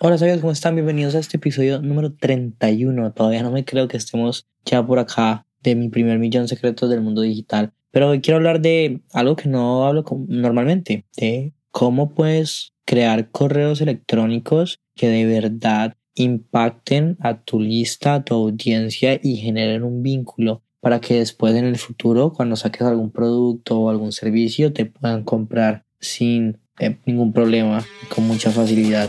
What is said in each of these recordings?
Hola, sabios, ¿cómo están? Bienvenidos a este episodio número 31. Todavía no me creo que estemos ya por acá de mi primer millón secretos del mundo digital. Pero hoy quiero hablar de algo que no hablo normalmente, de cómo puedes crear correos electrónicos que de verdad impacten a tu lista, a tu audiencia y generen un vínculo para que después en el futuro, cuando saques algún producto o algún servicio, te puedan comprar sin eh, ningún problema, con mucha facilidad.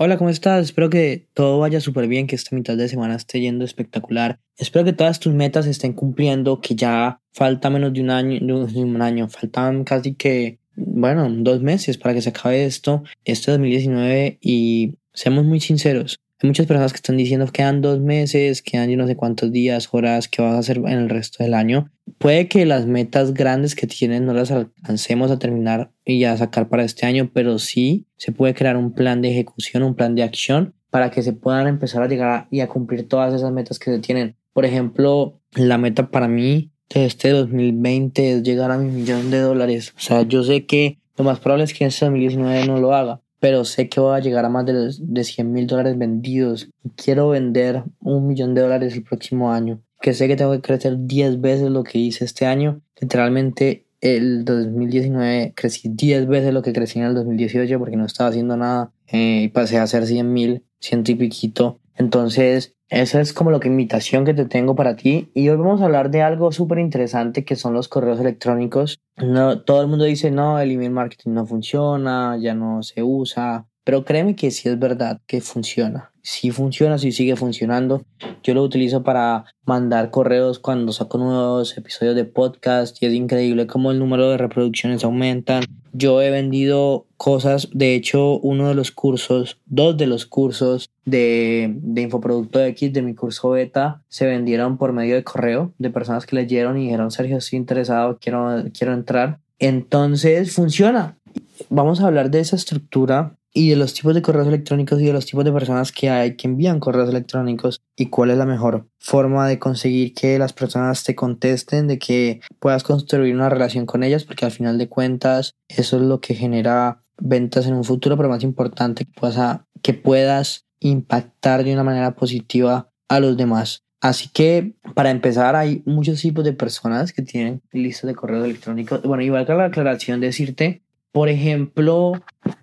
Hola, ¿cómo estás? Espero que todo vaya súper bien, que esta mitad de semana esté yendo espectacular. Espero que todas tus metas estén cumpliendo, que ya falta menos de un año, de un año, faltan casi que, bueno, dos meses para que se acabe esto, este 2019 y seamos muy sinceros, hay muchas personas que están diciendo que quedan dos meses, quedan yo no sé cuántos días, horas, qué vas a hacer en el resto del año. Puede que las metas grandes que tienen no las alcancemos a terminar y a sacar para este año, pero sí se puede crear un plan de ejecución, un plan de acción para que se puedan empezar a llegar y a cumplir todas esas metas que se tienen. Por ejemplo, la meta para mí de este 2020 es llegar a mi millón de dólares. O sea, yo sé que lo más probable es que en este 2019 no lo haga, pero sé que voy a llegar a más de, de 100 mil dólares vendidos. Quiero vender un millón de dólares el próximo año. Que sé que tengo que crecer 10 veces lo que hice este año. Literalmente el 2019 crecí 10 veces lo que crecí en el 2018 porque no estaba haciendo nada eh, y pasé a hacer 100 mil, ciento y piquito. Entonces, esa es como lo que invitación que te tengo para ti. Y hoy vamos a hablar de algo súper interesante que son los correos electrónicos. No, todo el mundo dice, no, el email marketing no funciona, ya no se usa. Pero créeme que sí es verdad que funciona. Sí funciona, sí sigue funcionando. Yo lo utilizo para mandar correos cuando saco nuevos episodios de podcast y es increíble cómo el número de reproducciones aumentan. Yo he vendido cosas, de hecho uno de los cursos, dos de los cursos de, de Infoproducto X de mi curso beta se vendieron por medio de correo de personas que leyeron y dijeron Sergio estoy interesado, quiero, quiero entrar. Entonces funciona. Vamos a hablar de esa estructura y de los tipos de correos electrónicos y de los tipos de personas que hay que envían correos electrónicos y cuál es la mejor forma de conseguir que las personas te contesten, de que puedas construir una relación con ellas, porque al final de cuentas eso es lo que genera ventas en un futuro, pero más importante que puedas, que puedas impactar de una manera positiva a los demás. Así que para empezar hay muchos tipos de personas que tienen listas de correos electrónicos. Bueno, igual que la aclaración decirte por ejemplo,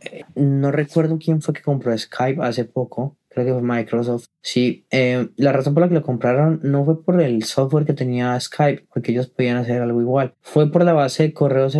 eh, no recuerdo quién fue que compró Skype hace poco, creo que fue Microsoft. Sí, eh, la razón por la que lo compraron no fue por el software que tenía Skype, porque ellos podían hacer algo igual. Fue por la base de correos,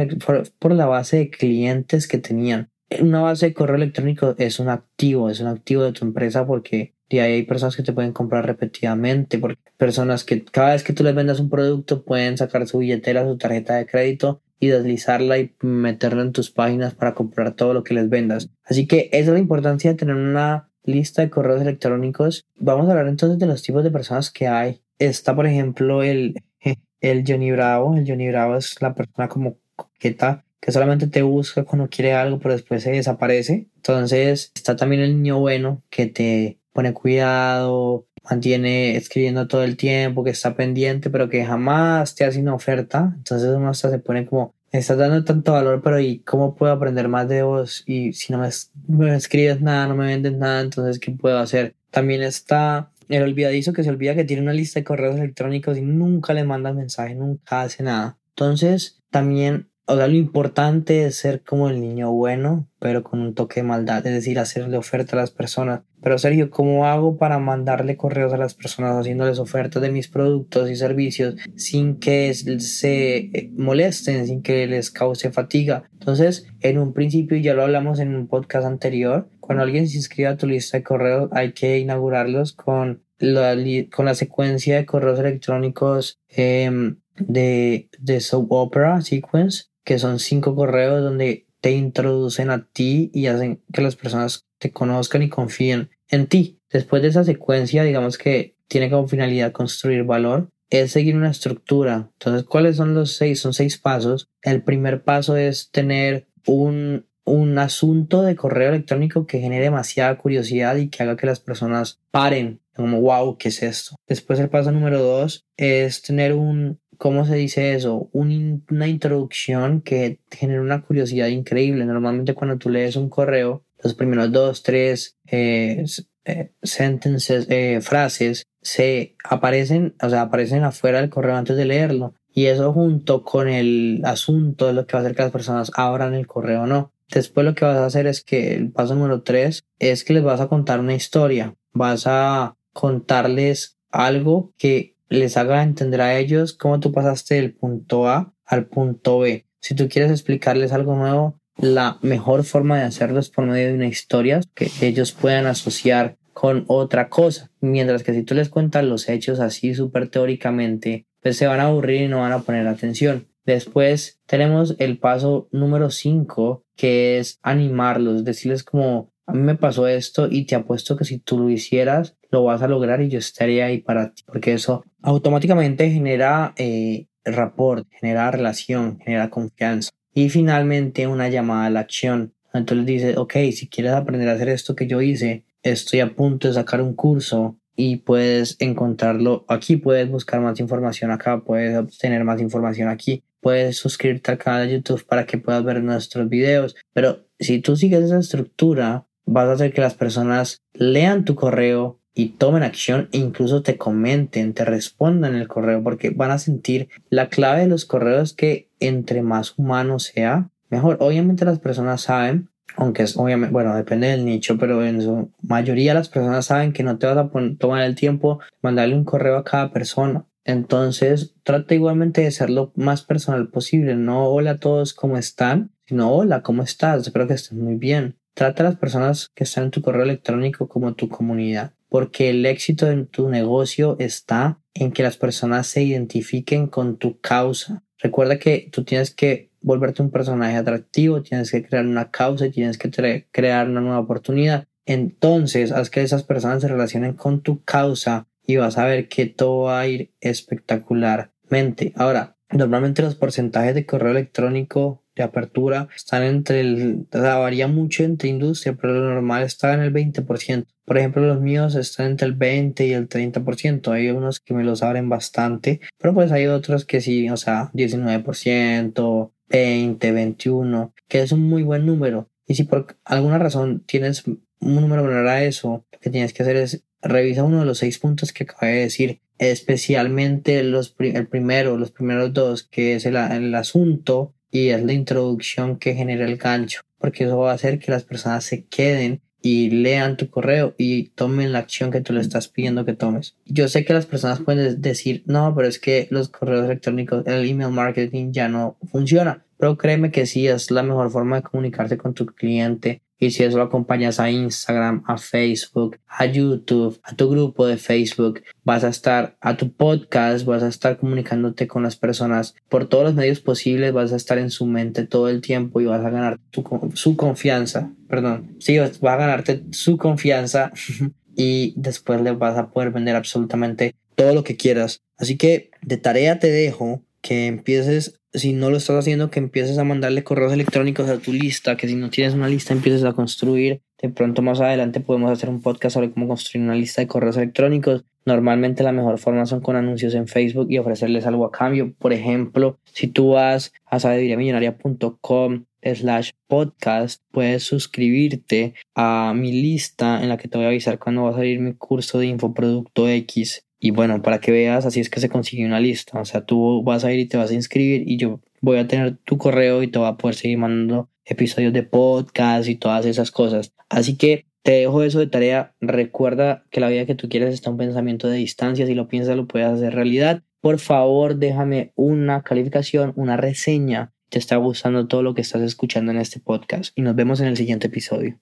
por la base de clientes que tenían. Una base de correo electrónico es un activo, es un activo de tu empresa porque de ahí hay personas que te pueden comprar repetidamente, porque personas que cada vez que tú les vendas un producto pueden sacar su billetera, su tarjeta de crédito y deslizarla y meterla en tus páginas para comprar todo lo que les vendas. Así que esa es la importancia de tener una lista de correos electrónicos. Vamos a hablar entonces de los tipos de personas que hay. Está, por ejemplo, el, el Johnny Bravo. El Johnny Bravo es la persona como coqueta que solamente te busca cuando quiere algo, pero después se desaparece. Entonces está también el niño bueno que te pone cuidado, mantiene escribiendo todo el tiempo, que está pendiente, pero que jamás te hace una oferta. Entonces uno hasta se pone como, me estás dando tanto valor, pero ¿y cómo puedo aprender más de vos? Y si no me, escribes nada, no me vendes nada, entonces ¿qué puedo hacer? También está el olvidadizo que se olvida que tiene una lista de correos electrónicos y nunca le manda mensaje, nunca hace nada. Entonces, también o sea, lo importante es ser como el niño bueno, pero con un toque de maldad, es decir, hacerle oferta a las personas. Pero Sergio, ¿cómo hago para mandarle correos a las personas haciéndoles ofertas de mis productos y servicios sin que se eh, molesten, sin que les cause fatiga? Entonces, en un principio, ya lo hablamos en un podcast anterior, cuando alguien se inscribe a tu lista de correos hay que inaugurarlos con la, con la secuencia de correos electrónicos em, de, de soap opera sequence, que son cinco correos donde te introducen a ti y hacen que las personas te conozcan y confíen en ti. Después de esa secuencia, digamos que tiene como finalidad construir valor, es seguir una estructura. Entonces, ¿cuáles son los seis? Son seis pasos. El primer paso es tener un, un asunto de correo electrónico que genere demasiada curiosidad y que haga que las personas paren, como, wow, ¿qué es esto? Después el paso número dos es tener un, ¿cómo se dice eso? una introducción que genere una curiosidad increíble. Normalmente cuando tú lees un correo, los primeros dos, tres eh, eh, sentences, eh, frases, se aparecen, o sea, aparecen afuera del correo antes de leerlo. Y eso junto con el asunto de lo que va a hacer que las personas abran el correo o no. Después lo que vas a hacer es que el paso número tres es que les vas a contar una historia. Vas a contarles algo que les haga entender a ellos cómo tú pasaste del punto A al punto B. Si tú quieres explicarles algo nuevo, la mejor forma de hacerlo es por medio de una historia que ellos puedan asociar con otra cosa. Mientras que si tú les cuentas los hechos así súper teóricamente, pues se van a aburrir y no van a poner atención. Después tenemos el paso número 5, que es animarlos, decirles como, a mí me pasó esto y te apuesto que si tú lo hicieras, lo vas a lograr y yo estaría ahí para ti, porque eso automáticamente genera eh, rapport, genera relación, genera confianza. Y finalmente una llamada a la acción. Entonces dices, ok, si quieres aprender a hacer esto que yo hice, estoy a punto de sacar un curso y puedes encontrarlo aquí, puedes buscar más información acá, puedes obtener más información aquí, puedes suscribirte al canal de YouTube para que puedas ver nuestros videos. Pero si tú sigues esa estructura, vas a hacer que las personas lean tu correo y tomen acción e incluso te comenten, te respondan el correo, porque van a sentir la clave de los correos que entre más humano sea, mejor. Obviamente las personas saben, aunque es obviamente, bueno, depende del nicho, pero en su mayoría las personas saben que no te vas a tomar el tiempo mandarle un correo a cada persona. Entonces, trata igualmente de ser lo más personal posible. No hola a todos, ¿cómo están? Sino hola, ¿cómo estás? Espero que estés muy bien. Trata a las personas que están en tu correo electrónico como tu comunidad porque el éxito en tu negocio está en que las personas se identifiquen con tu causa. Recuerda que tú tienes que volverte un personaje atractivo, tienes que crear una causa y tienes que crear una nueva oportunidad. Entonces, haz que esas personas se relacionen con tu causa y vas a ver que todo va a ir espectacularmente. Ahora, normalmente los porcentajes de correo electrónico de apertura están entre el, varía mucho entre industria, pero lo normal está en el 20%. Por ejemplo, los míos están entre el 20 y el 30%. Hay unos que me los abren bastante, pero pues hay otros que sí, o sea, 19%, 20, 21, que es un muy buen número. Y si por alguna razón tienes un número menor a eso, lo que tienes que hacer es revisa uno de los seis puntos que acabé de decir, especialmente los, el primero, los primeros dos, que es el, el asunto y es la introducción que genera el gancho, porque eso va a hacer que las personas se queden y lean tu correo y tomen la acción que tú le estás pidiendo que tomes. Yo sé que las personas pueden decir, no, pero es que los correos electrónicos, el email marketing ya no funciona. Pero créeme que sí, es la mejor forma de comunicarte con tu cliente y si eso lo acompañas a Instagram, a Facebook, a YouTube, a tu grupo de Facebook, vas a estar a tu podcast, vas a estar comunicándote con las personas por todos los medios posibles, vas a estar en su mente todo el tiempo y vas a ganar su confianza, perdón, sí, vas a ganarte su confianza y después le vas a poder vender absolutamente todo lo que quieras. Así que de tarea te dejo que empieces si no lo estás haciendo, que empieces a mandarle correos electrónicos a tu lista, que si no tienes una lista empieces a construir. De pronto más adelante podemos hacer un podcast sobre cómo construir una lista de correos electrónicos. Normalmente la mejor forma son con anuncios en Facebook y ofrecerles algo a cambio. Por ejemplo, si tú vas a sabeduriamillonaria.com slash podcast, puedes suscribirte a mi lista en la que te voy a avisar cuando va a salir mi curso de infoproducto X y bueno, para que veas, así es que se consigue una lista. O sea, tú vas a ir y te vas a inscribir y yo voy a tener tu correo y te voy a poder seguir mandando episodios de podcast y todas esas cosas. Así que te dejo eso de tarea. Recuerda que la vida que tú quieres está un pensamiento de distancia. Si lo piensas, lo puedes hacer realidad. Por favor, déjame una calificación, una reseña. Te está gustando todo lo que estás escuchando en este podcast. Y nos vemos en el siguiente episodio.